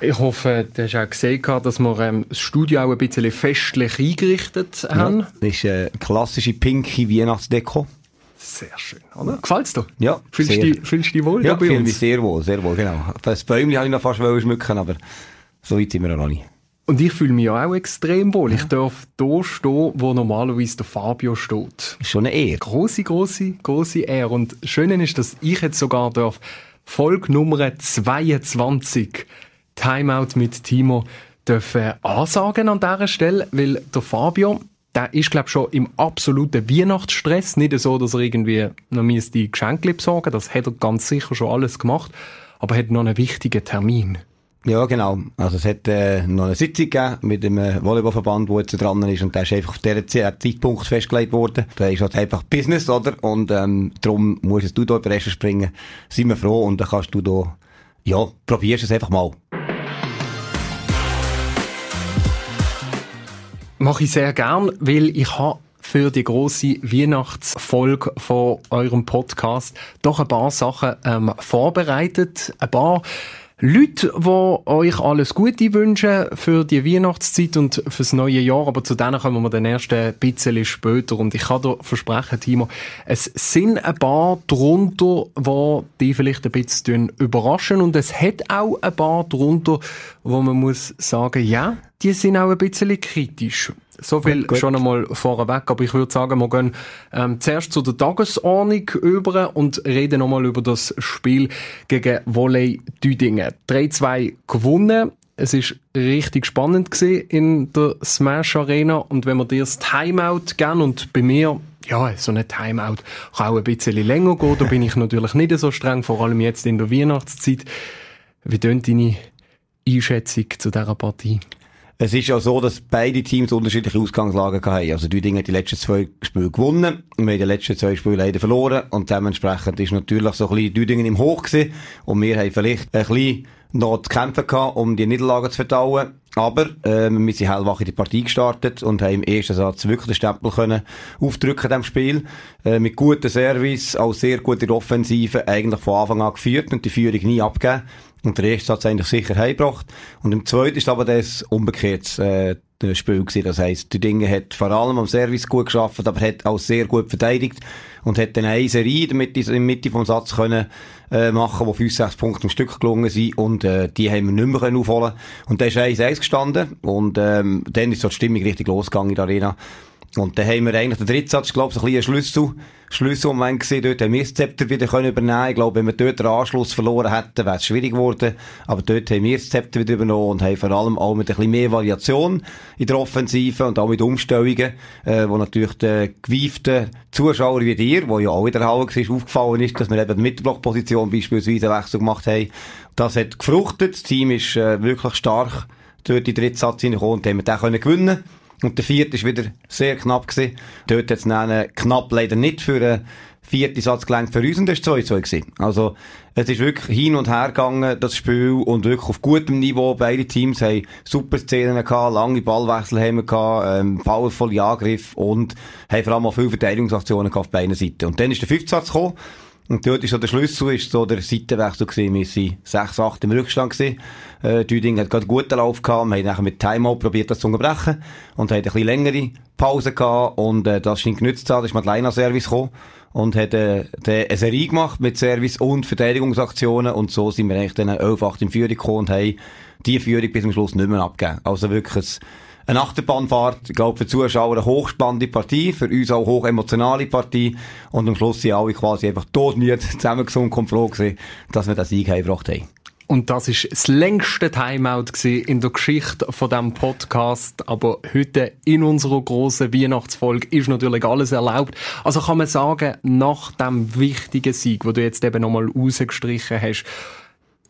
Ich hoffe, du hast auch gesehen, dass wir ähm, das Studio auch ein bisschen festlich eingerichtet haben. Ja, das ist eine klassische pinke Weihnachtsdeko. Sehr schön, oder? Gefällt's dir? Ja, Fühlst du dich, fühlst dich wohl ja, bei fühle uns? mich sehr wohl, sehr wohl, genau. Das Bäumchen habe ich noch fast schmücken, aber so weit sind wir noch nicht. Und ich fühle mich ja auch extrem wohl. Ich darf hier stehen, wo normalerweise der Fabio steht. Ist schon eine Ehre. Große, große, große Ehre. Und das Schöne ist, dass ich jetzt sogar darf Folge Nummer 22 Timeout mit Timo dürfen ansagen an dieser Stelle, weil der Fabio, der ist, glaube ich, schon im absoluten Weihnachtsstress. Nicht so, dass er irgendwie noch die Geschenke besorgen Das hat er ganz sicher schon alles gemacht. Aber er hat noch einen wichtigen Termin. Ja, genau. Also es hat äh, noch eine Sitzung gegeben mit dem äh, Volleyballverband, der jetzt dran ist und der ist einfach auf diesen Zeitpunkt festgelegt worden. Da ist halt einfach Business, oder? Und ähm, darum musst du da über springen. Sind wir froh und dann kannst du da, ja, probierst es einfach mal. Mache ich sehr gern, weil ich habe für die große Weihnachtsfolge von eurem Podcast doch ein paar Sachen ähm, vorbereitet. Ein paar Leute, die euch alles Gute wünschen für die Weihnachtszeit und fürs neue Jahr, aber zu denen kommen wir dann erst ein bisschen später. Und ich kann dir versprechen, Timo, es sind ein paar drunter, die die vielleicht ein bisschen überraschen und es hat auch ein paar drunter, wo man muss sagen, ja, die sind auch ein bisschen kritisch. So viel gut, gut. schon einmal vorweg, aber ich würde sagen, wir gehen ähm, zuerst zu der Tagesordnung über und reden nochmal über das Spiel gegen Volley Düdingen. 3-2 gewonnen. Es ist richtig spannend gewesen in der Smash Arena und wenn wir dir das Timeout geben und bei mir ja, so ein Timeout kann auch ein bisschen länger gehen, da bin ich natürlich nicht so streng, vor allem jetzt in der Weihnachtszeit. Wie tönt deine Einschätzung zu dieser Partie? Es ist ja so, dass beide Teams unterschiedliche Ausgangslagen haben. Also die Dinge die letzten zwei Spiele gewonnen. Wir haben die letzten zwei Spiele leider verloren. Und dementsprechend ist natürlich so ein bisschen Düdingen im Hoch gewesen. Und wir haben vielleicht ein bisschen noch zu kämpfen gehabt, um die Niederlagen zu verdauen. Aber ähm, wir sind hellwach in die Partie gestartet und haben im ersten Satz wirklich den Stempel können aufdrücken diesem Spiel. Äh, mit gutem Service, auch sehr guter Offensive, eigentlich von Anfang an geführt und die Führung nie abgegeben. Und der erste hat es eigentlich sicher heimgebracht. Und im zweiten ist aber das umgekehrt äh, Spiel gewesen. Das heisst, der Dinge hat vor allem am Service gut geschafft, aber hat auch sehr gut verteidigt und hat dann eine Serie in der Mitte, in Mitte vom Satz können äh, machen, wo 5, 6 Punkte im Stück gelungen sind und äh, die haben wir nicht mehr können aufholen Und dann ist 1-1 gestanden und ähm, dann ist so die Stimmung richtig losgegangen in der Arena. Und dann haben wir eigentlich den dritten Satz, glaube ich, ein bisschen Schlüssel, Schlüsselmoment gesehen. Dort haben wir das Zepter wieder können übernehmen Ich glaube, wenn wir dort den Anschluss verloren hätten, wäre es schwierig geworden. Aber dort haben wir das Zepter wieder übernommen und haben vor allem auch mit ein bisschen mehr Variation in der Offensive und auch mit Umstellungen, äh, wo natürlich der gewieften Zuschauer wie dir, wo ja auch in der Halle war, aufgefallen ist, dass wir eben die Mittelblockposition beispielsweise Wechsel gemacht haben. Das hat gefruchtet. Das Team ist äh, wirklich stark dort in den dritten Satz hineingekommen und haben wir den können gewinnen und der vierte ist wieder sehr knapp gewesen. Dort hat es knapp leider nicht für einen vierten Satz gelangt für uns war 2-2 gewesen. Also, es ist wirklich hin und her gegangen, das Spiel, und wirklich auf gutem Niveau. Beide Teams haben super Szenen gehabt, lange Ballwechsel haben wir gehabt, ähm, powervolle Angriff und haben vor allem auch viele Verteidigungsaktionen gehabt auf beiden Seiten. Und dann ist der fünfte Satz gekommen. Und dort ist so der Schlüssel, ist so der Seitenwechsel gewesen. Wir sind 6-8 im Rückstand gewesen. Äh, Düding hat gerade einen guten Lauf gehabt. Wir haben nachher mit Timeout probiert, das zu unterbrechen. Und haben eine bisschen längere Pause gehabt. Und, äh, das scheint genützt zu haben. Da ist Madeleine Service gekommen. Und hat, äh, eine Serie gemacht mit Service und Verteidigungsaktionen. Und so sind wir eigentlich dann 11-8 in Führung gekommen und haben die Führung bis zum Schluss nicht mehr abgegeben. Also wirklich ein eine Achterbahnfahrt, ich glaube, für die Zuschauer eine hochspannende Partie, für uns auch hoch emotionale Partie. Und am Schluss sind alle quasi einfach todmüde zusammengesungen und froh gewesen, dass wir den Sieg heimgebracht haben. Und das ist das längste Timeout in der Geschichte von diesem Podcast. Aber heute in unserer grossen Weihnachtsfolge ist natürlich alles erlaubt. Also kann man sagen, nach dem wichtigen Sieg, wo du jetzt eben nochmal rausgestrichen hast,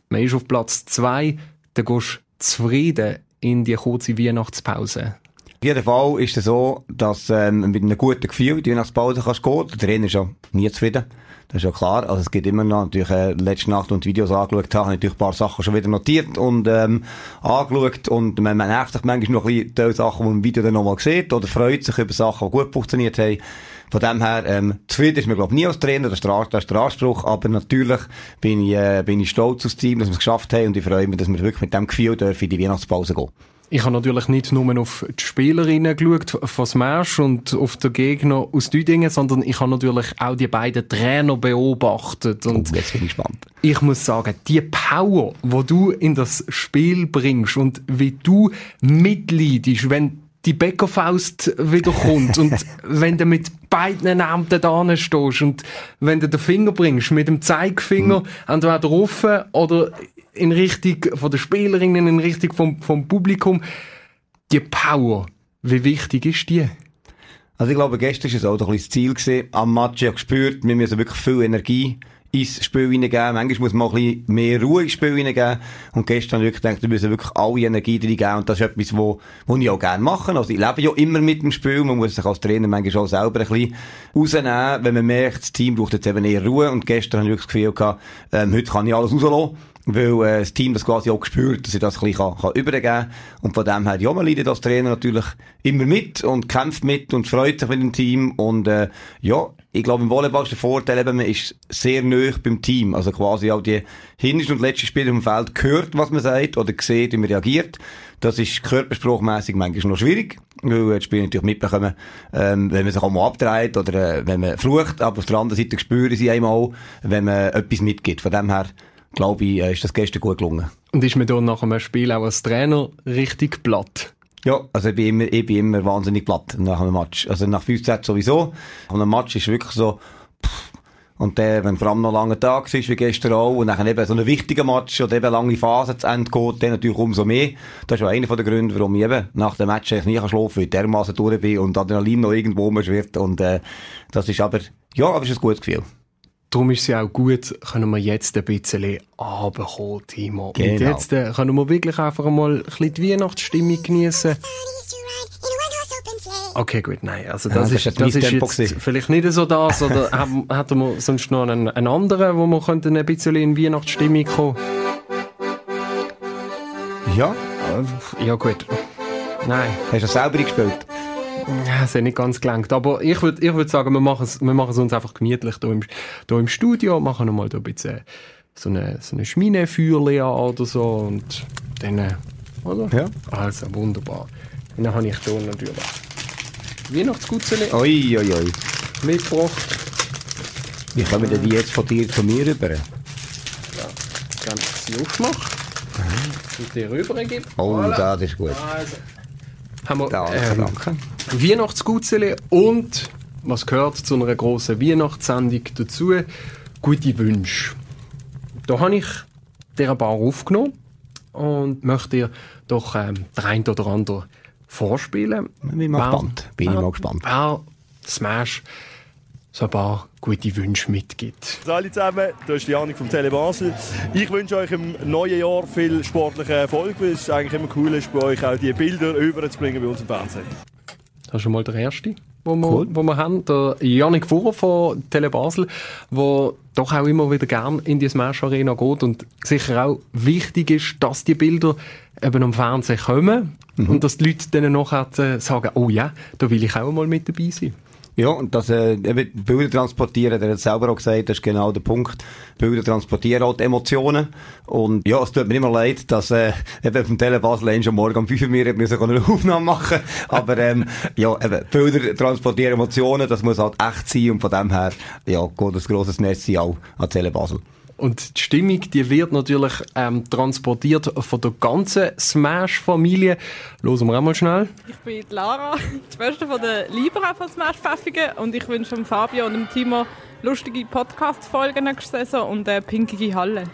man ist auf Platz zwei, dann gehst du zufrieden in die kurze Weihnachtspause? Auf jeden Fall ist es so, dass ähm, mit einem guten Gefühl die Weihnachtspause kannst gehen. Der Trainer ist ja nie zufrieden. Das ist ja klar. Also es gibt immer noch, natürlich, äh, letzte Nacht und die Videos angeschaut habe, habe ich natürlich ein paar Sachen schon wieder notiert und, ähm, angeschaut. Und man, man nervt sich manchmal noch ein bisschen die Sachen, die man im Video dann nochmal sieht oder freut sich über Sachen, die gut funktioniert haben. Von dem her, ähm, zufrieden ist man, glaube ich, nie als Trainer, das ist, der, das ist der Anspruch, aber natürlich bin ich, äh, bin ich stolz aufs Team, dass wir es geschafft haben und ich freue mich, dass wir wirklich mit dem Gefühl dürfen in die Weihnachtspause gehen. Ich habe natürlich nicht nur auf die Spielerinnen geschaut von Smash und auf den Gegner aus Düdingen, sondern ich habe natürlich auch die beiden Trainer beobachtet. Und oh, jetzt bin ich gespannt. Ich muss sagen, die Power, die du in das Spiel bringst und wie du mitleidest, wenn die Bäckerfaust wieder kommt und wenn du mit beiden Ämtern da stehst und wenn du den Finger bringst, mit dem Zeigefinger, mhm. entweder offen oder in Richtung von der Spielerinnen, in Richtung vom, vom Publikum. Die Power, wie wichtig ist die? Also ich glaube, gestern war es auch ein das Ziel gewesen. Am Match ja gespürt, wir müssen wirklich viel Energie ins Spiel hineingeben. Manchmal muss man ein bisschen mehr Ruhe ins Spiel hineingeben. Und gestern habe ich gedacht, wir müssen wirklich alle Energie reingeben. Und das ist etwas, wo, wo ich auch gerne mache. Also ich lebe ja immer mit dem Spiel. Man muss sich als Trainer manchmal auch selber ein bisschen rausnehmen, wenn man merkt, das Team braucht jetzt eben eher Ruhe. Und gestern habe ich wirklich das Gefühl gehabt, ähm, heute kann ich alles rauslassen weil äh, das Team das quasi auch gespürt, dass ich das ein bisschen kann, kann übergeben kann. Und von dem her, ja, man leidet als Trainer natürlich immer mit und kämpft mit und freut sich mit dem Team. Und äh, ja, ich glaube, im Volleyball ist der Vorteil eben, man ist sehr nöch beim Team. Also quasi auch die hintersten und letzten Spieler im Feld gehört, was man sagt oder sieht, wie man reagiert. Das ist körperspruchmässig manchmal noch schwierig, weil die Spieler natürlich mitbekommen, ähm, wenn man sich auch mal abdreht oder äh, wenn man flucht. Aber auf der anderen Seite spüren sie einmal, wenn man etwas mitgibt. Von dem her, glaube ich, äh, ist das gestern gut gelungen. Und ist man dann nach einem Spiel auch als Trainer richtig platt? Ja, also ich bin immer, ich bin immer wahnsinnig platt nach einem Match. Also nach 5 Sätzen sowieso. Nach einem Match ist wirklich so, pff, und der, wenn vor allem noch lange Tag ist, wie gestern auch, und dann eben so ein wichtiger Match oder eben lange Phase zu Ende geht, dann natürlich umso mehr. Das ist auch einer der Gründe, warum ich eben nach dem Match nie schlafen kann, weil ich dermaßen durch bin und Adrenalin noch irgendwo wird. Und, äh, das ist aber, ja, aber es ist ein gutes Gefühl. Darum ist es ja auch gut, können wir jetzt ein bisschen runterkommen, Timo. Genau. Und jetzt äh, können wir wirklich einfach mal ein bisschen die Weihnachtsstimmung genießen. Okay, gut, nein. Also das, ja, das ist, das ist jetzt vielleicht nicht so das, oder hätten wir sonst noch einen, einen anderen, wo wir könnten ein bisschen in Weihnachtsstimmung kommen? Ja. Ja, gut. Nein. Hast du das selber gespielt? Ja, es hat nicht ganz gelangt. Aber ich würde ich würd sagen, wir machen es wir machen es uns einfach gemütlich hier im, hier im Studio, machen nochmal ein bisschen so eine, so eine Schminefeuerle an oder so und dann, äh, oder? Ja. Also, wunderbar. Und dann habe ich hier natürlich Weihnachtsgutzeli oi, oi, oi. mitgebracht. Wie kommen denn die jetzt von dir zu mir rüber? Ja, dann sie aufmachen und dir rübergeben. Oh, voilà. das ist gut. Also, haben wir, ähm. Weihnachtsgutzeli und was gehört zu einer grossen Weihnachtssendung dazu? Gute Wünsche. Da habe ich dir ein paar aufgenommen und möchte dir doch ähm, der ein oder andere vorspielen. Bin mal gespannt. Bin wer, ich mal gespannt. Wer Smash so ein paar gute Wünsche mitgibt. Hallo zusammen, das ist Janik vom Tele Basel. Ich wünsche euch im neuen Jahr viel sportliche Erfolg, weil es eigentlich immer cool ist, bei euch auch die Bilder überzubringen bei uns im Fernsehen. Das ist schon mal der erste, wo wir, cool. wo wir haben. Der Janik Fuhrer von Tele Basel, der doch auch immer wieder gern in die Smash Arena geht und sicher auch wichtig ist, dass die Bilder eben am Fernsehen kommen mhm. und dass die Leute dann nachher sagen, oh ja, da will ich auch mal mit dabei sein. Ja, und das, äh, eben Bilder transportieren, der hat selber auch gesagt, das ist genau der Punkt. Bilder transportieren auch die Emotionen. Und ja, es tut mir immer leid, dass, äh, eben vom Tele Basel schon morgen um 5 Uhr mir müssen eine Aufnahme machen. Aber, ähm, ja, eben, Bilder transportieren Emotionen, das muss halt echt sein. Und von dem her, ja, geht ein grosses Merci auch an Tele Basel. Und die Stimmung, die wird natürlich ähm, transportiert von der ganzen Smash-Familie. Hören wir einmal schnell. Ich bin Lara, die Schwester von der Libera von Smash Pfeffigen und ich wünsche Fabio und dem Timo lustige Podcast-Folgen nächste Saison und eine pinkige Halle.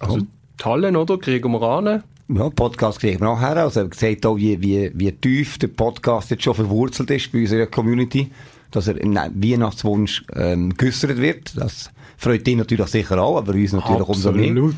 Also die Hallen, oder? Kriegen wir an? Ja, Podcast kriegen wir auch her. Also, er sieht auch, wie, wie, wie tief der Podcast jetzt schon verwurzelt ist bei unserer Community. Dass er im Weihnachtswunsch ähm, geäussert wird. Das freut ihn natürlich sicher auch, aber uns natürlich Absolut. umso mehr.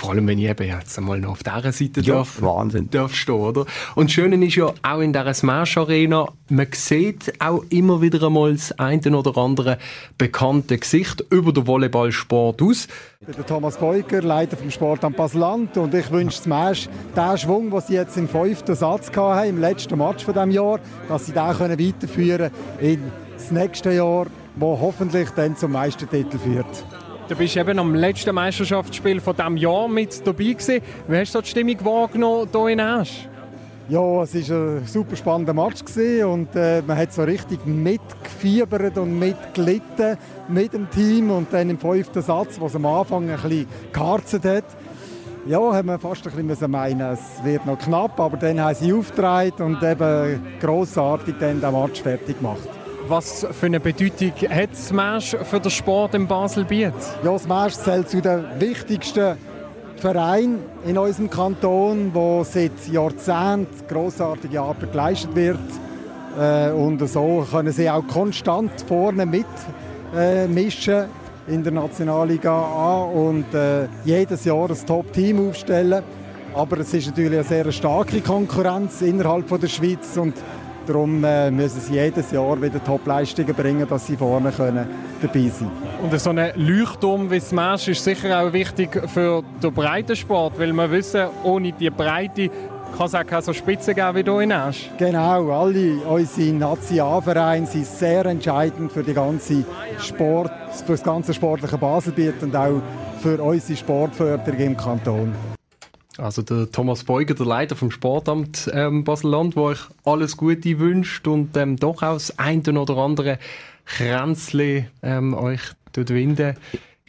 Vor allem, wenn ich eben jetzt einmal noch auf dieser Seite Ja, darf, Wahnsinn. darf stehen, oder? Und das Schöne ist ja auch in dieser Smash Arena, man sieht auch immer wieder einmal das eine oder andere bekannte Gesicht über den Volleyballsport aus. Ich bin der Thomas Beuger, Leiter vom Sportamt Basel-Land und ich wünsche Smash den Schwung, den sie jetzt im fünften Satz hatten, im letzten Match von diesem Jahr, dass sie den können weiterführen in das nächste Jahr, wo hoffentlich dann zum Meistertitel führt. Du bist eben am letzten Meisterschaftsspiel von diesem Jahr mit dabei gewesen. Wie hast du die Stimmung wahrgenommen hier in Asch? Ja, es war ein super spannender Match und äh, man hat so richtig mitgefiebert und mitgelitten mit dem Team und dann im fünften Satz, was am Anfang ein bisschen geharzt hat, ja, haben wir fast ein bisschen meinen, es wird noch knapp, aber dann haben sie aufgetragen und eben grossartig dann den Match fertig gemacht. Was für eine Bedeutung hat Smash für den Sport in Basel-Biet? Ja, Smash zählt zu den wichtigsten Vereinen in unserem Kanton, wo seit Jahrzehnten grossartige Arbeit geleistet wird. Äh, und so können sie auch konstant vorne mit äh, in der Nationalliga A und äh, jedes Jahr ein Top-Team aufstellen. Aber es ist natürlich eine sehr starke Konkurrenz innerhalb der Schweiz und darum äh, müssen sie jedes Jahr wieder Top-Leistungen bringen, dass sie vorne können dabei sein Und so ein Leuchtturm wie Smash ist sicher auch wichtig für den Breitensport, weil wir wissen, ohne die Breite kann es auch keine so Spitze geben wie hier in Asch. Genau, alle unsere Nationalvereine sind sehr entscheidend für, die ganze Sport, für das ganze sportliche Baselbiet und auch für unsere Sportförderung im Kanton. Also der Thomas Beuger, der Leiter vom Sportamt ähm, Basel-Land, wo euch alles Gute wünscht und ähm, doch auch das eine oder andere Kränzli ähm, euch dort winden.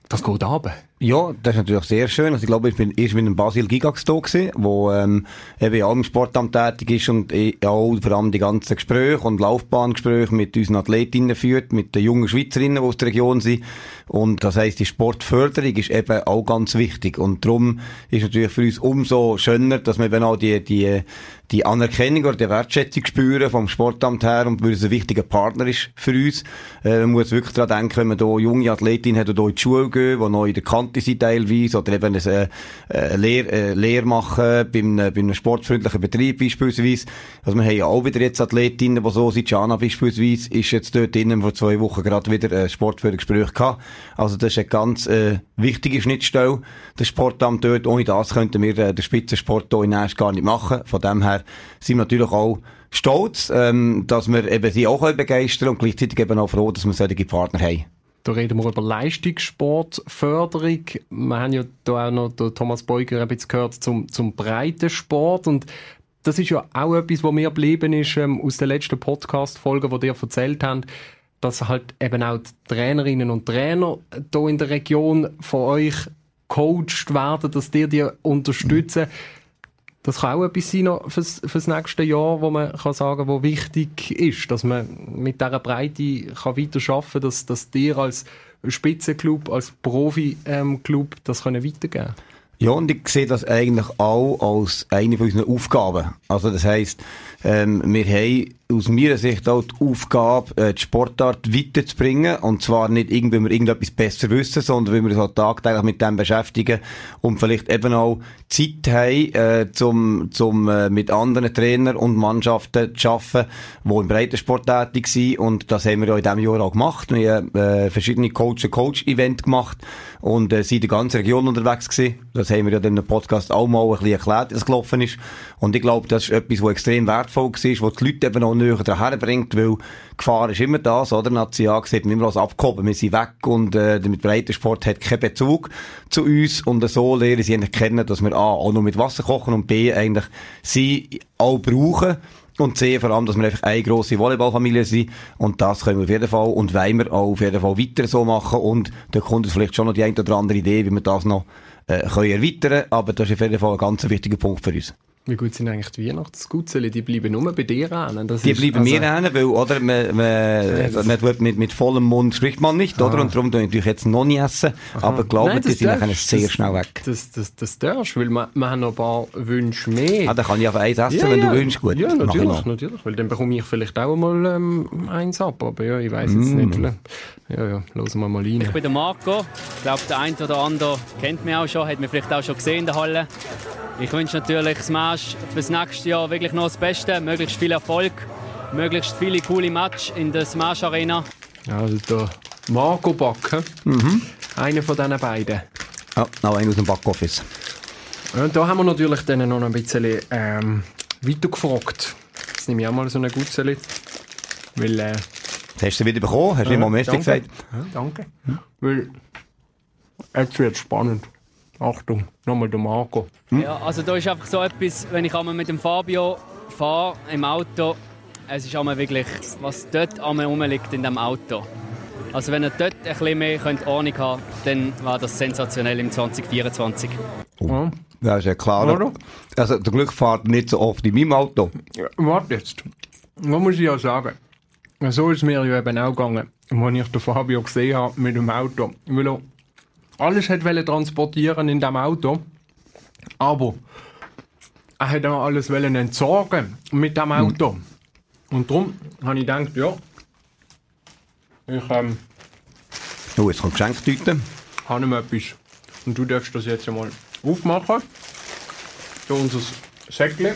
Das geht runter. Ja, das ist natürlich sehr schön. Also ich glaube, ich bin erst mit dem Basil Gigax da gewesen, wo ähm, eben auch im Sportamt tätig ist und auch vor allem die ganzen Gespräche und Laufbahngespräche mit unseren Athletinnen führt, mit den jungen Schweizerinnen, die aus der Region sind. Und das heisst, die Sportförderung ist eben auch ganz wichtig. Und darum ist natürlich für uns umso schöner, dass wir eben auch die, die, die Anerkennung oder die Wertschätzung spüren vom Sportamt her und weil es ein wichtiger Partner ist für uns. Äh, man muss wirklich daran denken, wenn man hier junge Athletinnen hat, die hier in die Schule gehen, die neu in der Kante sind teilweise, oder eben eine, eine Lehr, eine Lehr machen bei einem, bei einem sportfreundlichen Betrieb beispielsweise. Also wir haben ja auch wieder jetzt Athletinnen, die so sind. Jana beispielsweise ist jetzt dort innen vor zwei Wochen gerade wieder ein Sportfördergespräch gehabt. Also das ist eine ganz äh, wichtige Schnittstelle, das Sportamt dort. Ohne das könnten wir äh, den Spitzensport hier in Erst gar nicht machen. Von dem her sind wir natürlich auch stolz, ähm, dass wir eben sie auch begeistern und gleichzeitig eben auch froh, dass wir solche Partner haben. Da reden wir über Leistungssportförderung. Wir haben ja da auch noch den Thomas Beuger ein bisschen gehört zum, zum Breitensport. Und das ist ja auch etwas, was mir geblieben ist ähm, aus den letzten Podcast-Folgen, die ihr erzählt habt, dass halt eben auch die Trainerinnen und Trainer hier in der Region von euch coacht werden, dass die die unterstützen. Das kann auch etwas sein noch fürs, fürs nächste Jahr, wo man kann sagen, wo wichtig ist, dass man mit dieser Breite kann weiter arbeiten kann, dass, dir als Spitzenclub, als Profi-Club das können weitergeben Ja, und ich sehe das eigentlich auch als eine von unseren Aufgaben. Also das heisst, ähm, wir haben aus meiner Sicht auch die Aufgabe, äh, die Sportart weiterzubringen. Und zwar nicht irgendwie, weil wir irgendetwas besser wissen, sondern weil wir uns auch tagtäglich mit dem beschäftigen und vielleicht eben auch Zeit haben, äh, zum, zum äh, mit anderen Trainern und Mannschaften zu arbeiten, die im Breitensport tätig sind. Und das haben wir ja in diesem Jahr auch gemacht. Wir haben äh, verschiedene Coach-Coach-Event gemacht und äh, sind in der ganzen Region unterwegs gewesen. Das haben wir ja in dem Podcast auch mal ein bisschen erklärt, wie das gelaufen ist. Und ich glaube, das ist etwas, was extrem wertvoll war, was die Leute eben auch näher daher bringt, weil Gefahr ist immer das, oder? National sieht man immer als abgehoben. Wir sind weg und äh, mit Breitensport hat keinen Bezug zu uns und so lernen sie eigentlich kennen, dass wir A, auch nur mit Wasser kochen und B, eigentlich sie auch brauchen. Und C, vor allem, dass wir einfach eine grosse Volleyballfamilie sind. Und das können wir auf jeden Fall und wollen wir auch auf jeden Fall weiter so machen. Und da kommt uns vielleicht schon noch die eine oder andere Idee, wie wir das noch äh, können erweitern können. Aber das ist auf jeden Fall ein ganz wichtiger Punkt für uns. Wie gut sind eigentlich die Weihnachtsgutzeli? Die bleiben nur bei dir an. Das Die ist- bleiben also- mir hin, weil, oder, man, man, das- man tut mit, mit vollem Mund spricht man nicht, oder? Und darum tue ich natürlich jetzt noch nicht essen. Aber glaube, Nein, die das sind nachher sehr das- schnell weg. Das, das, das darfst weil wir, wir haben noch ein paar Wünsche mehr. Ah, dann kann ich einfach eins essen, wenn du wünschst. Gut, Ja, natürlich, natürlich. Weil dann bekomme ich vielleicht auch mal ähm, eins ab. Aber ja, ich weiß jetzt Mm. nicht. Ja, ja, hören wir mal rein. Ich bin der Marco. Ich glaube, der eine oder andere kennt mich auch schon, hat mich vielleicht auch schon gesehen in der Halle. Ich wünsche natürlich Smash fürs nächste Jahr wirklich noch das Beste, möglichst viel Erfolg, möglichst viele coole Matches in der Smash Arena. Also der Marco Backen. Mhm. Einer von diesen beiden. Ja, noch einen aus dem Backoffice. Und da haben wir natürlich dann noch ein bisschen ähm, weitergefragt. Jetzt nehme ich auch mal so eine Gutzeli. Weil, äh, Das hast du wieder bekommen, hast du immer Merci danke. gesagt. Ja, danke. Weil, jetzt wird spannend. Achtung, nochmal der Marco. Ja, also da ist einfach so etwas, wenn ich einmal mit dem Fabio fahre im Auto, es ist einmal wirklich, was dort einmal rumliegt in dem Auto. Also wenn ihr dort ein bisschen mehr könnt Ahnung haben dann war das sensationell im 2024. Ja. Das ist ja klar. Oder? Also, zum Glück fahrt nicht so oft in meinem Auto. Ja, Warte jetzt. Was muss ich ja sagen? So ist mir ja eben auch gegangen, als ich den Fabio gesehen habe mit dem Auto. Weil er alles hat wollte transportieren in dem Auto. Aber er hat auch alles wollen entsorgen mit dem Auto. Und darum habe ich gedacht, ja, ich ähm, Oh, jetzt kommt Geschenktüte. habe ihm etwas. Und du darfst das jetzt einmal aufmachen. Für unser Säckchen.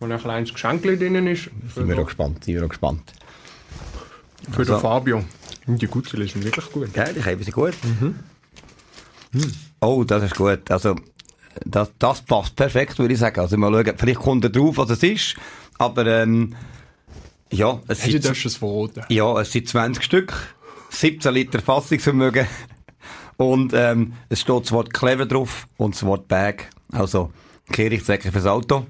Wo ein kleines Geschenk drin ist. Sind wir auch den, gespannt, sind wir auch gespannt. für den Also- Fabio. Die Gutzeli sind wirklich gut. Geil, ich habe sie gut. Oh, das ist gut. Also, das, das passt perfekt, würde ich sagen. Also, mal schauen, vielleicht kommt er drauf, was es ist. Aber, ähm, ja, es Du sind, darfst es verraten. ja, es sind 20 Stück, 17 Liter Fassungsvermögen. Und, ähm, es steht das Wort Clever drauf und das Wort Bag. Also, Kehrichtsäcke fürs Auto.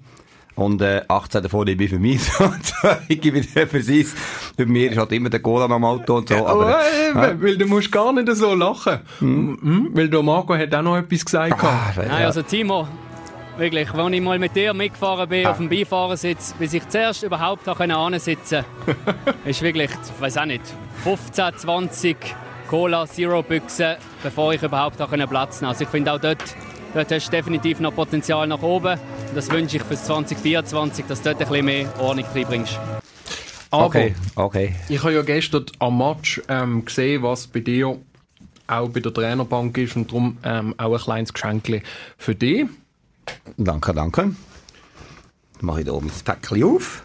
Und, äh, 18 davon nehme ich für mich. Und ich gebe wieder für sie. Bei mir ist halt immer der Cola noch am Auto und so. Aber, Aber, äh, weil du musst gar nicht so lachen. Mhm. Weil der Marco hat auch noch etwas gesagt. ah. Nein, also Timo, wirklich, als ich mal mit dir mitgefahren bin auf dem Beifahrersitz, bis ich zuerst überhaupt ansitzen konnte, ist wirklich, ich weiß auch nicht, 15, 20 Cola Zero Büchsen, bevor ich überhaupt Platz nehmen konnte. Also ich finde auch dort, dort hast du definitiv noch Potenzial nach oben. Das wünsche ich fürs 2024, dass du dort ein bisschen mehr Ordnung reinbringst. Aber okay, okay. ich habe ja gestern am Match ähm, gesehen, was bei dir auch bei der Trainerbank ist und darum ähm, auch ein kleines Geschenk für dich. Danke, danke. Dann mache ich da oben das Päckchen auf.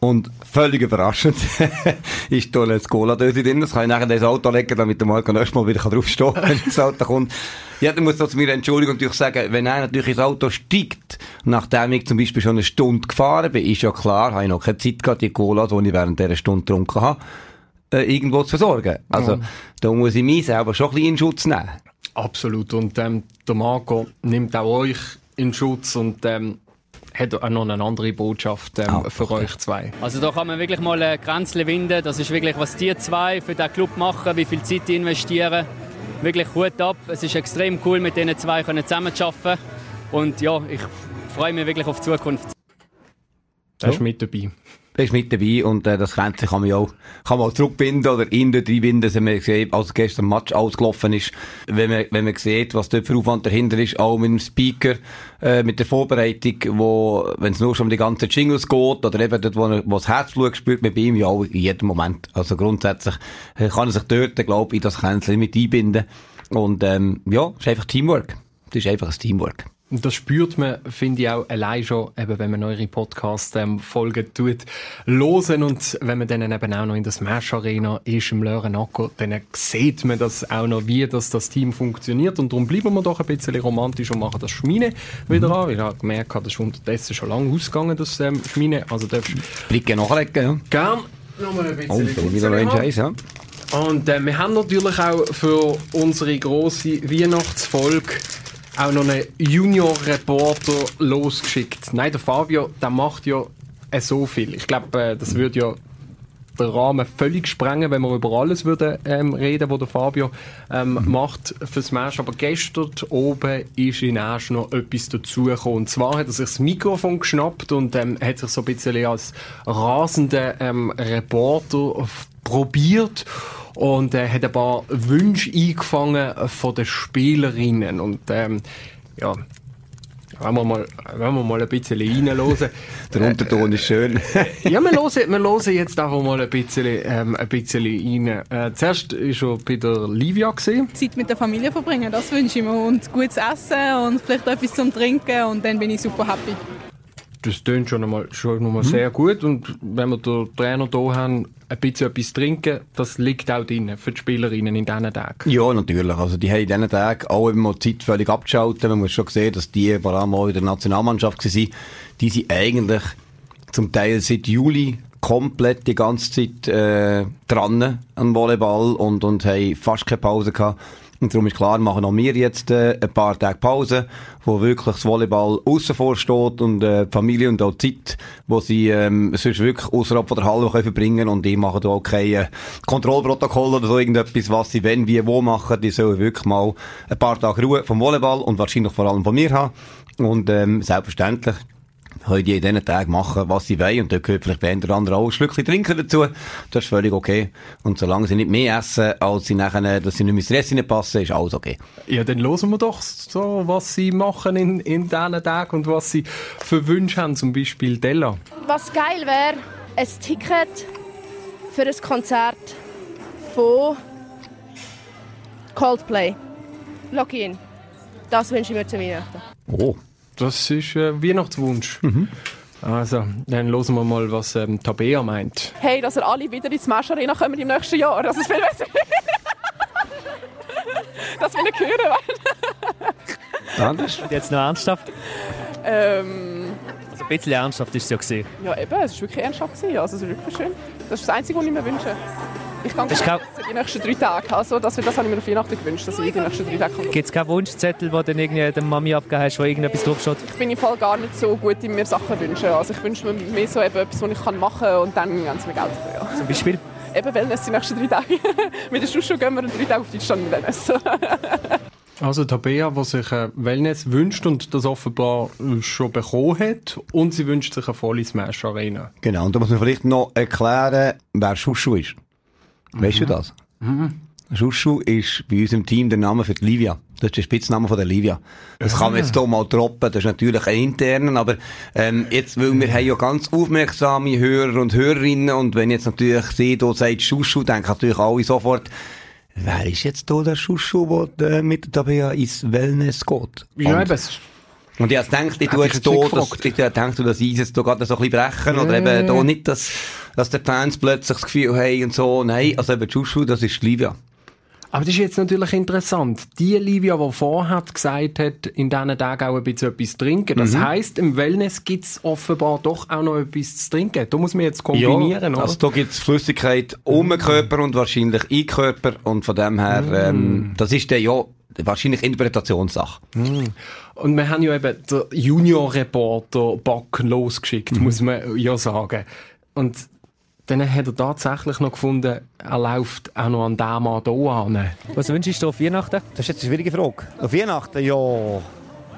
Und völlig überraschend ist da eine Cola-Dose drin. Das kann ich nachher in das Auto legen, damit der Marco nächstes Mal wieder draufstehen kann, wenn das Auto kommt. Ja, dann muss ich zu mir Entschuldigung natürlich sagen, wenn er natürlich ins Auto steigt, nachdem ich zum Beispiel schon eine Stunde gefahren bin, ist ja klar, habe ich noch keine Zeit gehabt, die Cola, die ich während dieser Stunde getrunken habe, äh, irgendwo zu versorgen. Also, da muss ich mich selber schon ein bisschen in Schutz nehmen. Absolut. Und ähm, der Marco nimmt auch euch in Schutz und ähm, hat auch noch eine andere Botschaft ähm, Ah, für okay. euch zwei. Also da kann man wirklich mal eine Grenze winden. Das ist wirklich, was die zwei für den Club machen, wie viel Zeit die investieren. Wirklich Hut ab. Es ist extrem cool, mit diesen zwei können zusammen zu arbeiten. Und ja, ich freue mich wirklich auf die Zukunft. Er ist So. mit dabei. Der ist mit dabei und äh, das Kränzchen kann man auch, kann man auch zurückbinden oder in dort reinbinden, dass man sieht, als gestern Match ausgelaufen ist. Wenn man, wenn man sieht, was dort für Aufwand dahinter ist, auch mit dem Speaker, äh, mit der Vorbereitung, wo, wenn es nur schon um die ganzen Jingles geht oder eben dort, wo, er, wo das Herzblut spürt, man bei ihm ja auch in jedem Moment. Also grundsätzlich äh, kann er sich dort, glaube ich, in das Kränzchen mit einbinden. Und ähm, ja, es ist einfach Teamwork. Es ist einfach ein Teamwork. Und das spürt man, finde ich auch allein schon, eben, wenn man eure Podcast-Folgen tut, losen und wenn man dann eben auch noch in der Smash Arena ist, im Lörenacker, dann sieht man das auch noch, wie das, das Team funktioniert und darum bleiben wir doch ein bisschen romantisch und machen das Schmine wieder an, weil ich habe gemerkt, habe, das ist unterdessen schon lange ausgegangen, das ähm, Schmine, also darfst du Blicke nachlegen, ja. gern noch mal ein bisschen Oh, wieder ein. Scheiß, ja. Und äh, wir haben natürlich auch für unsere grosse Weihnachtsfolge auch noch einen Junior-Reporter losgeschickt. Nein, der Fabio, der macht ja äh, so viel. Ich glaube, äh, das würde ja den Rahmen völlig sprengen, wenn wir über alles würden, ähm, reden, was der Fabio ähm, mhm. macht fürs Match. Aber gestern oben ist in Asch noch etwas dazugekommen. Und zwar hat er sich das Mikrofon geschnappt und ähm, hat sich so ein bisschen als rasender ähm, Reporter probiert und er äh, hat ein paar Wünsche eingefangen von den Spielerinnen und ähm, ja, wenn wir mal, wenn wir mal ein bisschen reinhören. Der Unterton ist schön. ja, wir hören, wir hören jetzt einfach mal ein bisschen, ähm, ein bisschen rein. Äh, zuerst war er bei der Livia. Gewesen. Zeit mit der Familie verbringen, das wünsche ich mir. Und gutes Essen und vielleicht etwas zum Trinken und dann bin ich super happy das tönt schon einmal, schon einmal mhm. sehr gut. Und wenn wir den Trainer hier haben, ein bisschen etwas trinken, das liegt auch drin für die Spielerinnen in diesen Tagen. Ja, natürlich. Also die haben in diesen Tagen auch immer Zeit völlig abgeschaltet. Man muss schon sehen, dass die vor allem auch in der Nationalmannschaft waren. Die sind eigentlich zum Teil seit Juli komplett die ganze Zeit äh, dran am Volleyball und, und haben fast keine Pause gehabt. Und darum ist klar, machen auch wir jetzt äh, ein paar Tage Pause, wo wirklich das Volleyball aussen vor steht und äh, die Familie und auch die Zeit, wo sie ähm, sonst wirklich außerhalb von der Halle können verbringen und die machen da auch kein äh, Kontrollprotokoll oder so irgendetwas, was sie wenn, wie, wo machen. Die sollen wirklich mal ein paar Tage Ruhe vom Volleyball und wahrscheinlich vor allem von mir haben. Und ähm, selbstverständlich können die in diesen Tagen machen, was sie wollen. Und da gehört vielleicht bei oder anderen auch ein Schlückchen trinken dazu. Das ist völlig okay. Und solange sie nicht mehr essen, als sie nachher, dass sie nicht mehr Rest passen, ist alles okay. Ja, dann hören wir doch so, was sie machen in, in diesen Tagen und was sie für Wünsche haben. Zum Beispiel Della. Was geil wäre, ein Ticket für ein Konzert von Coldplay. Login. Das wünsche ich mir zu Weihnachten. Oh. Das ist ein äh, Weihnachtswunsch. Mhm. Also, dann hören wir mal, was ähm, Tabea meint. Hey, dass er alle wieder ins Smash Arena kommen im nächsten Jahr. Das ist viel besser. dass wir nicht hören Anders? Jetzt noch ernsthaft? Ähm, also ein bisschen ernsthaft ist es ja gesehen. Ja, eben, es war wirklich ernsthaft. Gewesen. Also, es ist wirklich schön. Das ist das Einzige, was ich mir wünsche. Ich kann das die nächsten drei Tage. Also, das, das habe ich mir auf Weihnachten gewünscht, dass ich die nächsten drei Tage Gibt es keinen Wunschzettel, den du irgendwie der Mami abgegeben hast, wo irgendetwas draufsteht? Ich bin im Fall gar nicht so gut in mir Sachen wünschen. Also ich wünsche mir mehr so eben etwas, was ich machen kann und dann ganz viel Geld dafür. Ja. Zum Beispiel? Eben Wellness die nächsten drei Tage. Mit der Schuschu gehen wir drei Tage auf Deutschland mit Wellness. Also Tabea, die sich ein Wellness wünscht und das offenbar schon bekommen hat und sie wünscht sich eine volle Smash Arena. Genau, und da muss man vielleicht noch erklären, wer Schuschu ist. Weißt mhm. du das? Mhm. Schuschu ist bei uns im Team der Name für die Livia. Das ist der Spitzname von der Livia. Das kann man jetzt hier mal droppen. Das ist natürlich ein internen, aber ähm, jetzt, weil wir haben ja ganz aufmerksame Hörer und Hörerinnen und wenn jetzt natürlich sie hier sagt Schuschu, denken natürlich alle sofort, wer ist jetzt hier der Schuschu, der äh, mit der Tabea ins Wellness geht? Ja, eben. Und ich habe gedacht, ich tue jetzt hier, ich denke, dass ich jetzt hier gerade so ein bisschen brechen oder eben hier nicht, dass dass die Fans plötzlich das Gefühl haben und so, nein, also eben Jushu, das ist Livia. Aber das ist jetzt natürlich interessant. Die Livia, die vorher gesagt hat, in diesen Tagen auch ein bisschen etwas trinken. Das mhm. heisst, im Wellness gibt es offenbar doch auch noch etwas zu trinken. Da muss man jetzt kombinieren, ja, also da gibt es Flüssigkeit um den Körper und wahrscheinlich im Körper. Und von dem her, mhm. ähm, das ist der ja wahrscheinlich Interpretationssache. Mhm. Und wir haben ja eben den Junior-Reporter Back losgeschickt, mhm. muss man ja sagen. Und dann hat er tatsächlich noch gefunden, er läuft auch noch an dem Mann hier an. Was wünschst du auf Weihnachten? Das ist jetzt eine schwierige Frage. Auf Weihnachten, ja,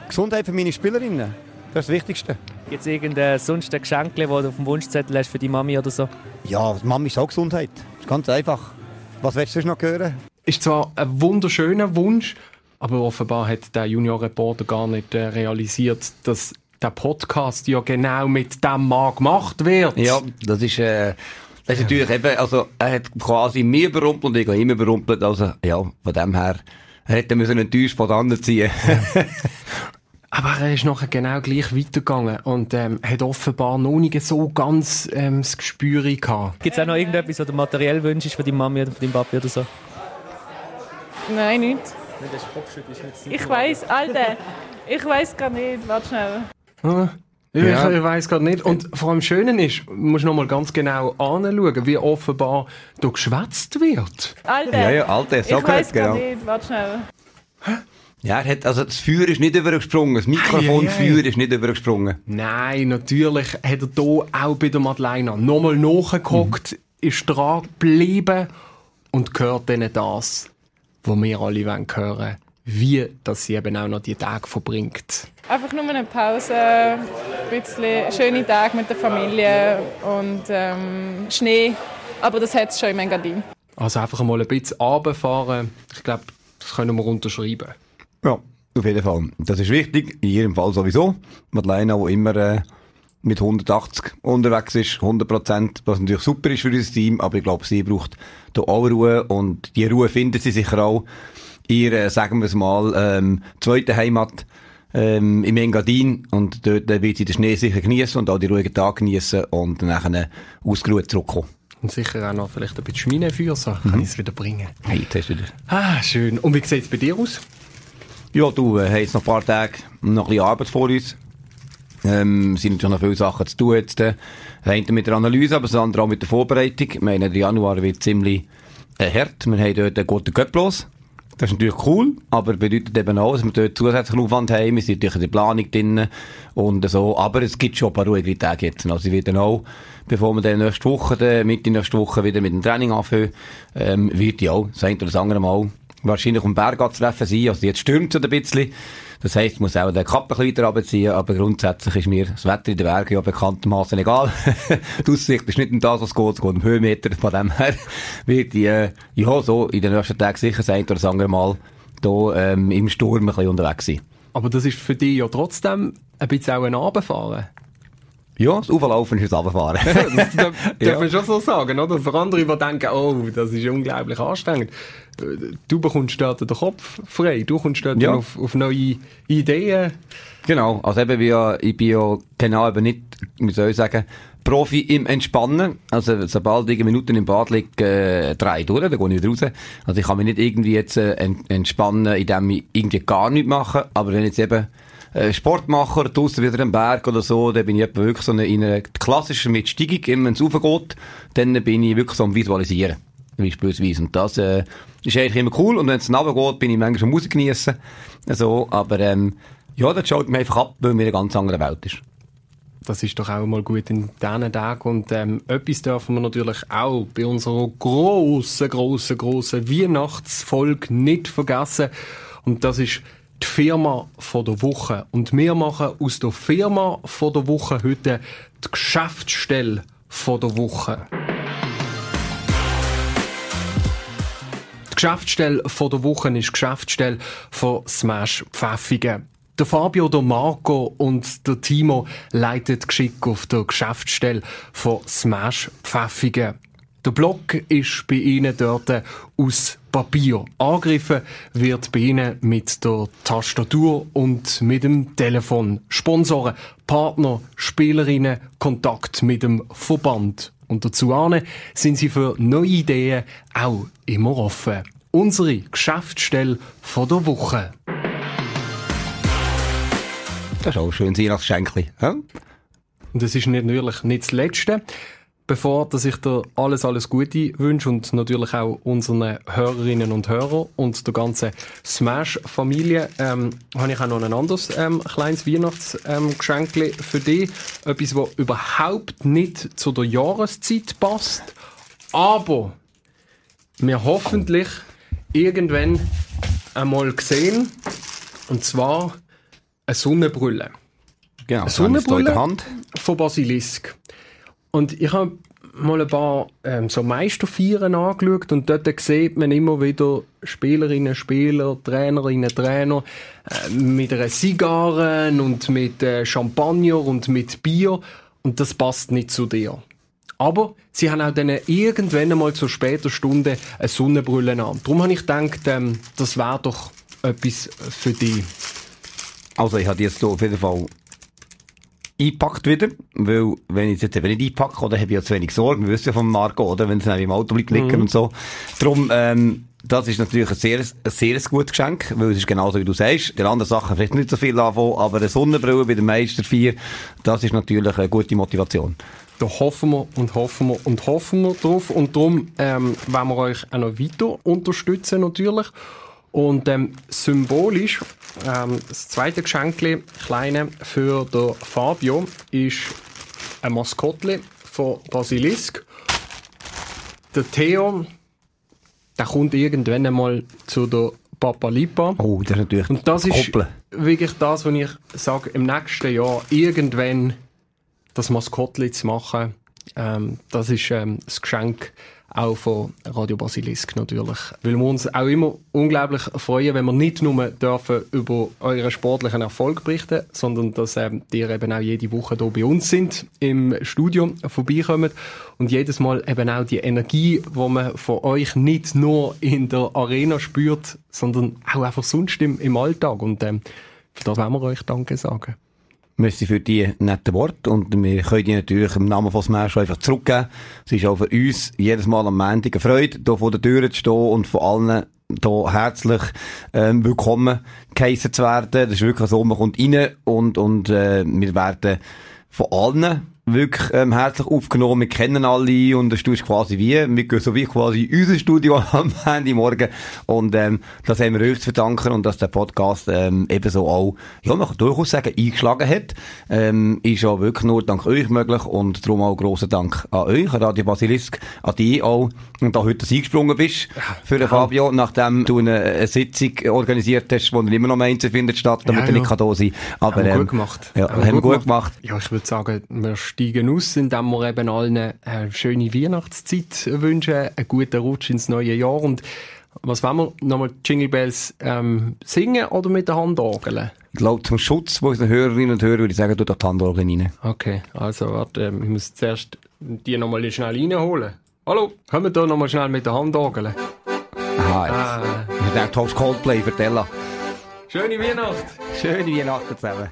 Gesundheit für meine Spielerinnen. Das ist das Wichtigste. Gibt es irgendein sonst ein Geschenk, das du auf dem Wunschzettel hast für die Mami oder so? Ja, Mami ist auch Gesundheit. Das ist ganz einfach. Was willst du sonst noch hören? Ist zwar ein wunderschöner Wunsch, aber offenbar hat der Junior-Reporter gar nicht äh, realisiert, dass der Podcast ja genau mit dem Mann gemacht wird. Ja, das ist, äh, das ist natürlich eben, also, er hat quasi mir überrumpelt und ich habe ihn überrumpelt, also, ja, von dem her, er hätte müssen enttäuscht von anderen ziehen. Aber er ist nachher genau gleich weitergegangen und ähm, hat offenbar noch nicht so ganz ähm, das Gespür gehabt. Gibt es auch noch irgendetwas, was du materiell wünschst von deiner Mami oder von deinem Papi oder so? Nein, nicht. Ich weiß, Alter, ich weiß gar nicht. Warte schnell. Ich, ja. ich weiß gerade nicht. Und vor allem Schöne ist, musst du noch mal ganz genau anschauen, wie offenbar da geschwätzt wird. Alter, ja, ja, Alter, so ich weiß genau. nicht. Warte schnell. Ja, er hat, also das Feuer ist nicht übergesprungen, das Mikrofonfeuer ist nicht übergesprungen. Nein, natürlich hat er hier auch bei der Madeleine nochmal nachgeguckt. Mhm ist dran geblieben und gehört ihnen das, was wir alle hören wollen. Wie dass sie eben auch noch die Tage verbringt. Einfach nur eine Pause, ein bisschen schöne Tage mit der Familie und ähm, Schnee. Aber das hat es schon im Engadin. Also einfach mal ein bisschen runterfahren. Ich glaube, das können wir unterschreiben. Ja, auf jeden Fall. Das ist wichtig. In jedem Fall sowieso. Madeleine, die immer äh, mit 180 unterwegs ist, 100 Prozent, was natürlich super ist für unser Team, aber ich glaube, sie braucht da auch Ruhe und die Ruhe findet sie sicher auch in ihrer, sagen wir es mal, ähm, zweiten Heimat ähm, im Engadin und dort äh, wird sie den Schnee sicher genießen und auch die ruhigen Tage genießen und dann nachher ausgeruht zurückkommen. Und sicher auch noch vielleicht ein bisschen Schminefeuer, so kann ich es wieder bringen. Hey, das wieder. Ah, schön. Und wie sieht es bei dir aus? Ja, du, äh, haben jetzt noch ein paar Tage noch ein bisschen Arbeit vor uns. Ähm, sind schon noch viele Sachen zu tun jetzt. Äh, mit der Analyse, aber das andere auch mit der Vorbereitung. Ich meine, der Januar wird ziemlich äh, hart. Wir haben dort einen guten Cup los. Das ist natürlich cool, aber bedeutet eben auch, dass wir dort zusätzlichen Aufwand haben. Wir sind natürlich in der Planung drin und so. Aber es gibt schon ein paar ruhige Tage jetzt. Also ich werde auch, bevor wir dann nächste Woche, Mitte nächste Woche wieder mit dem Training anfangen, ähm, wird ja auch, das eine oder das andere Mal, wahrscheinlich um Berg treffen sein. Also jetzt stürmt es ein bisschen. Das heisst, ich muss auch den Kappe ein bisschen runterziehen, aber grundsätzlich ist mir das Wetter in den Bergen ja bekanntermaßen egal. die Aussicht ist nicht um das, was geht, es geht um Höhenmeter. Von dem her wird ich, äh, ja, so in den nächsten Tagen sicher sein, oder sagen wir mal, hier ähm, im Sturm ein bisschen unterwegs sein. Aber das ist für dich ja trotzdem ein bisschen auch ein Abfahren. Ja, das Auflaufen ist das Runterfahren. das darf, man schon so sagen, oder? Für andere, die denken, oh, das ist unglaublich anstrengend. Du bekommst dort den Kopf frei, du kommst dort Ja. auf, auf neue Ideen. Genau, also eben, wie, ja- ich bin ja genau eben nicht, wie soll ich sagen, Profi im Entspannen. Also, sobald ich Minuten im Bad liege, äh, drei durch, dann gehe ich wieder raus. Also, ich kann mich nicht irgendwie jetzt äh, ent entspannen, indem ich irgendwie gar nichts mache. Aber wenn jetzt eben äh, Sport mache oder draussen wieder am Berg oder so, dann bin ich wirklich so in einer klassischen mit Steigung, immer wenn es raufgeht, dann bin ich wirklich so am Visualisieren. Beispielsweise. Und das äh, ist eigentlich immer cool. Und wenn es runtergeht, bin ich manchmal Musik geniessen. So, aber ähm, ja, das schaut mir einfach ab, weil mir eine ganz andere Welt ist. Das ist doch auch mal gut in diesen Tagen. Und ähm, etwas dürfen wir natürlich auch bei unserer grossen, grossen, grossen Weihnachtsfolge nicht vergessen. Und das ist die Firma von der Woche. Und wir machen aus der Firma von der Woche heute die Geschäftsstelle von der Woche. Die Geschäftsstelle von der Woche ist die Geschäftsstelle von Smash Pfäffigen. Der Fabio, der Marco und der Timo leiten Geschick auf der Geschäftsstelle von Smash Pfäffigen. Der Block ist bei ihnen dort aus Papier. Angegriffen wird bei ihnen mit der Tastatur und mit dem Telefon. Sponsoren, Partner, Spielerinnen, Kontakt mit dem Verband. Und dazu sind sie für neue Ideen auch immer offen. Unsere Geschäftsstelle von der Woche. Das ist auch ein schönes Weihnachtsschenkli. Ja? Und das ist natürlich nicht das Letzte. Bevor dass ich dir alles, alles Gute wünsche und natürlich auch unseren Hörerinnen und Hörern und der ganzen Smash-Familie, ähm, habe ich auch noch ein anderes ähm, kleines Weihnachtsgeschenk ähm, für dich. Etwas, das überhaupt nicht zu der Jahreszeit passt, aber wir hoffentlich irgendwann einmal gesehen. Und zwar eine Sonnenbrille. Genau, Eine Sonnenbrille Hand. von Basilisk. Und ich habe mal ein paar ähm, so Meisterfeiern angeschaut und dort sieht man immer wieder Spielerinnen, Spieler, Trainerinnen, Trainer äh, mit einer Zigarre und mit äh, Champagner und mit Bier und das passt nicht zu dir. Aber sie haben auch dann irgendwann einmal zur später Stunde eine Sonnenbrille an. Darum habe ich gedacht, ähm, das wäre doch etwas für dich. Also ich die jetzt hier auf jeden Fall eingepackt wieder, weil wenn ich es jetzt eben nicht einpacke, oder habe ich ja zu wenig Sorgen, wir wissen ja von Marco, oder, wenn es dann im Auto bleibt liegen und so. Darum, ähm, das ist natürlich ein sehr, ein sehr gutes Geschenk, weil es ist genauso wie du sagst. Die anderen Sachen vielleicht nicht so viel anfangen, aber eine Sonnenbrille bei den Meister 4, das ist natürlich eine gute Motivation. Da hoffen wir und hoffen wir und hoffen wir drauf. Und darum ähm, wollen wir euch auch noch weiter unterstützen natürlich. Und ähm, symbolisch, ähm, das zweite Geschenk, kleine für der Fabio, ist ein Maskottli von Basilisk. der Theo, der kommt irgendwann einmal zu der Papa Lipa. Oh, das ist natürlich Und das ist Koppeln. wirklich das, was ich sage, im nächsten Jahr irgendwann das Maskottli zu machen. Ähm, das ist ähm, das Geschenk auch von Radio Basilisk natürlich. Weil wir uns auch immer unglaublich freuen, wenn wir nicht nur dürfen über euren sportlichen Erfolg berichten, sondern dass ähm, ihr eben auch jede Woche hier bei uns sind, im Studio vorbeikommen und jedes Mal eben auch die Energie, die man von euch nicht nur in der Arena spürt, sondern auch einfach sonst im, im Alltag. Und ähm, für das wollen wir euch Danke sagen. Merci für die netten Worte und wir können die natürlich im Namen von Smash einfach zurückgeben. Es ist auch für uns jedes Mal am Montag eine Freude, hier vor der Tür zu stehen und von allen hier herzlich ähm, willkommen geheissen zu werden. Das ist wirklich so, man kommt rein und, und äh, wir werden von allen wirklich ähm, herzlich aufgenommen. Wir kennen alle und das ist quasi wie, wir gehen so wie quasi in unser Studio am Handy morgen und ähm, das haben wir euch zu verdanken und dass der Podcast ähm, ebenso auch, ja man kann durchaus sagen, eingeschlagen hat, ähm, ist ja wirklich nur dank euch möglich und darum auch grosser Dank an euch, an Radio Basilisk, an dich auch und da heute eingesprungen bist für den Fabio, nachdem du eine, eine Sitzung organisiert hast, wo er immer noch meint, findet statt, damit Ja, er nicht ja. da sein kann. Aber, Haben wir ähm, gut gemacht. Ja, haben, wir gut gemacht. Ja, ich würde sagen, wir steigen aus, indem wir eben allen eine schöne Weihnachtszeit wünschen, einen guten Rutsch ins neue Jahr und was wollen wir? Nochmal Jingle Bells ähm, singen oder mit der Hand orgeln? Ich glaube, zum Schutz von unseren Hörerinnen und Hörern würde ich sagen, du die Handorgel rein. Okay, also warte, ähm, ich muss zuerst die nochmal schnell reinholen. Hallo, können wir da nochmal schnell mit der Hand orgeln? Aha, Ah, jetzt. Ich denke, Coldplay, vertellen. schöne Weihnacht! Schöne Weihnachten zusammen.